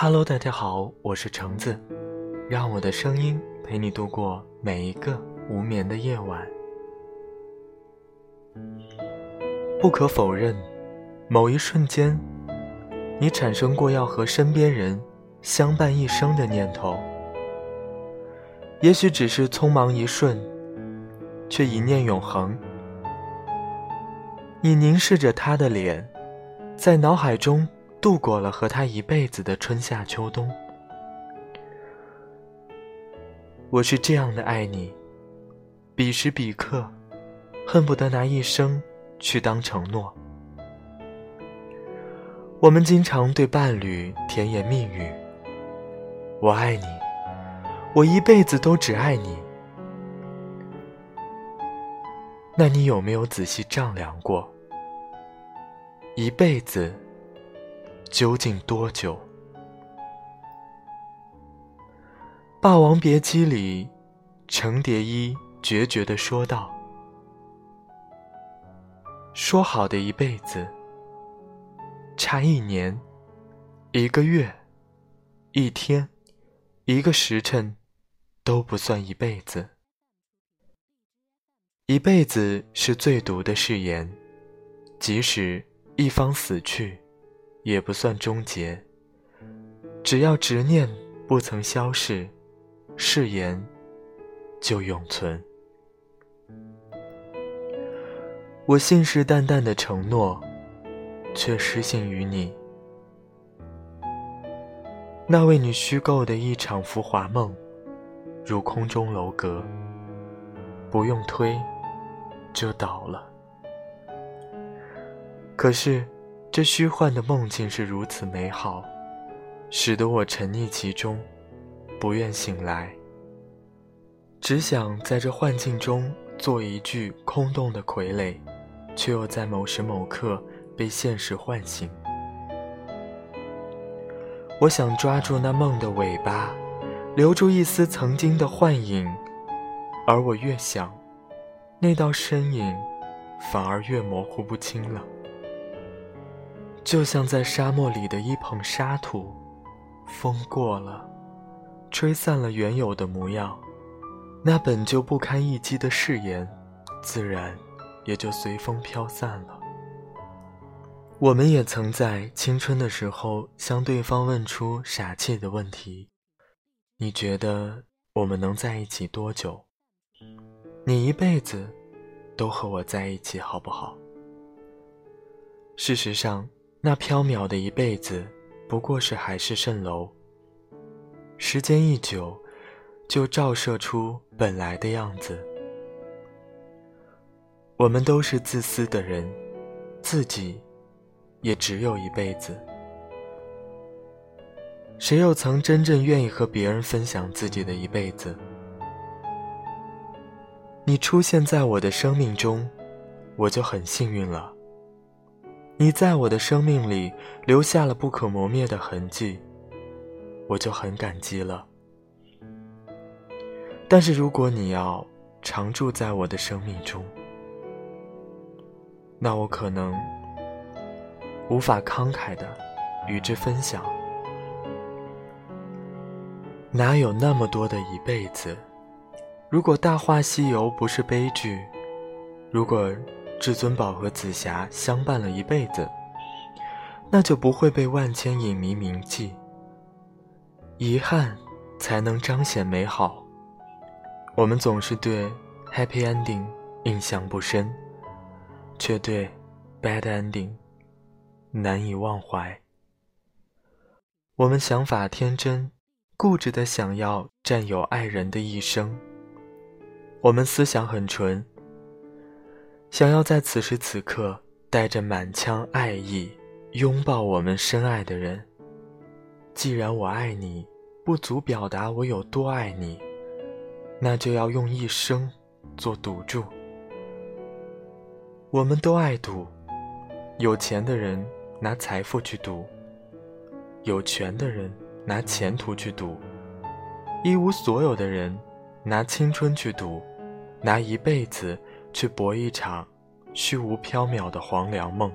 Hello，大家好，我是橙子，让我的声音陪你度过每一个无眠的夜晚。不可否认，某一瞬间，你产生过要和身边人相伴一生的念头。也许只是匆忙一瞬，却一念永恒。你凝视着他的脸，在脑海中。度过了和他一辈子的春夏秋冬，我是这样的爱你，彼时彼刻，恨不得拿一生去当承诺。我们经常对伴侣甜言蜜语：“我爱你，我一辈子都只爱你。”那你有没有仔细丈量过？一辈子？究竟多久？《霸王别姬》里，程蝶衣决绝的说道：“说好的一辈子，差一年、一个月、一天、一个时辰，都不算一辈子。一辈子是最毒的誓言，即使一方死去。”也不算终结。只要执念不曾消逝，誓言就永存。我信誓旦旦的承诺，却失信于你。那为你虚构的一场浮华梦，如空中楼阁，不用推就倒了。可是。这虚幻的梦境是如此美好，使得我沉溺其中，不愿醒来。只想在这幻境中做一具空洞的傀儡，却又在某时某刻被现实唤醒。我想抓住那梦的尾巴，留住一丝曾经的幻影，而我越想，那道身影反而越模糊不清了。就像在沙漠里的一捧沙土，风过了，吹散了原有的模样，那本就不堪一击的誓言，自然也就随风飘散了。我们也曾在青春的时候向对方问出傻气的问题：“你觉得我们能在一起多久？你一辈子都和我在一起，好不好？”事实上。那缥缈的一辈子，不过是海市蜃楼。时间一久，就照射出本来的样子。我们都是自私的人，自己也只有一辈子。谁又曾真正愿意和别人分享自己的一辈子？你出现在我的生命中，我就很幸运了。你在我的生命里留下了不可磨灭的痕迹，我就很感激了。但是如果你要常住在我的生命中，那我可能无法慷慨的与之分享。哪有那么多的一辈子？如果《大话西游》不是悲剧，如果……至尊宝和紫霞相伴了一辈子，那就不会被万千影迷铭记。遗憾才能彰显美好。我们总是对 happy ending 印象不深，却对 bad ending 难以忘怀。我们想法天真，固执的想要占有爱人的一生。我们思想很纯。想要在此时此刻带着满腔爱意拥抱我们深爱的人。既然我爱你不足表达我有多爱你，那就要用一生做赌注。我们都爱赌，有钱的人拿财富去赌，有权的人拿前途去赌，一无所有的人拿青春去赌，拿一辈子。去搏一场虚无缥缈的黄粱梦。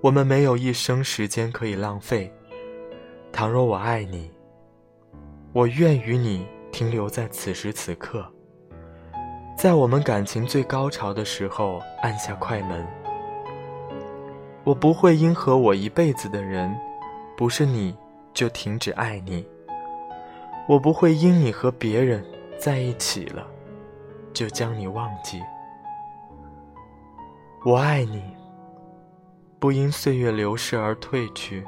我们没有一生时间可以浪费。倘若我爱你，我愿与你停留在此时此刻，在我们感情最高潮的时候按下快门。我不会因和我一辈子的人不是你就停止爱你。我不会因你和别人在一起了，就将你忘记。我爱你，不因岁月流逝而褪去，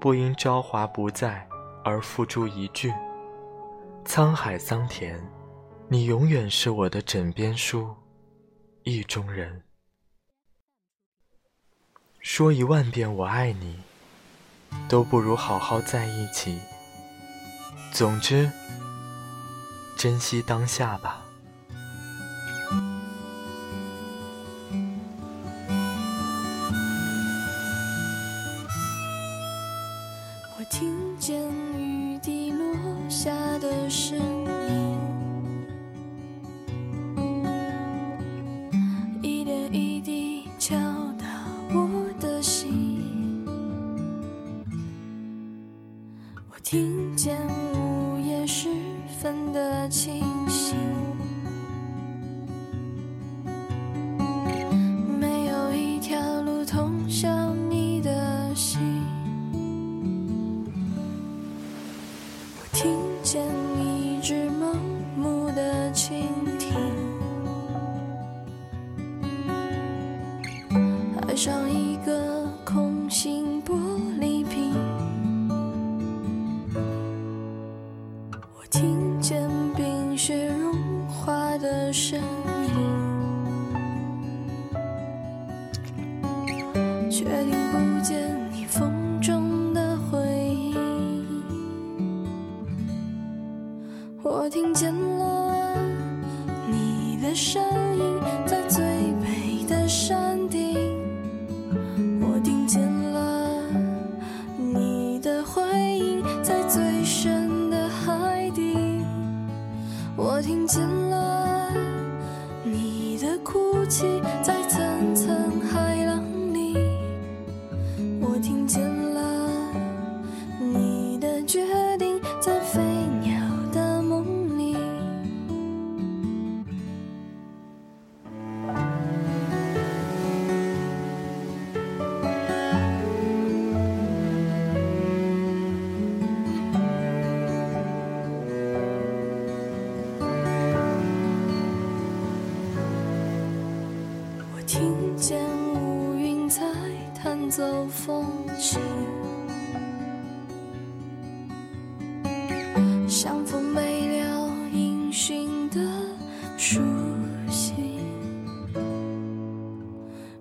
不因朝华不再而付诸一炬。沧海桑田，你永远是我的枕边书，意中人。说一万遍我爱你，都不如好好在一起。总之，珍惜当下吧。我听见雨滴落下的声音，一点一滴敲打我的心。我听见。的清醒，没有一条路通向你的心。我听见一只盲目的蜻蜓，爱上一却听不见听见乌云在弹奏风琴，像风没了音讯的书信。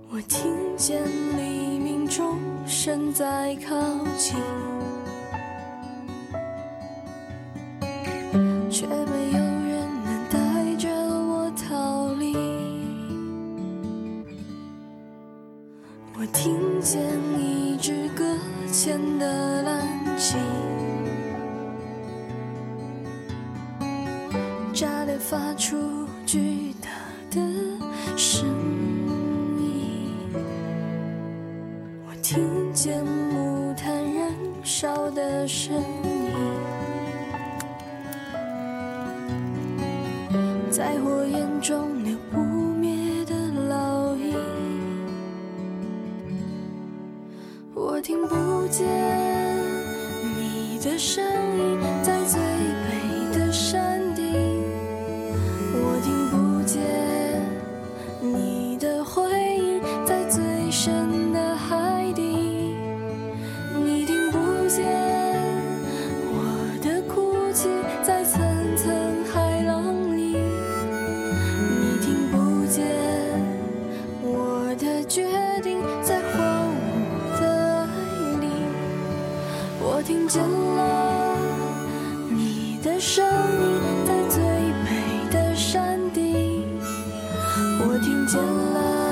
我听见黎明钟声在靠近，炸裂发出巨大的声音。我听见木炭燃烧的声音，在火焰中流不灭的烙印，我。听不见你的声的声音，在最美的山顶。我听见了。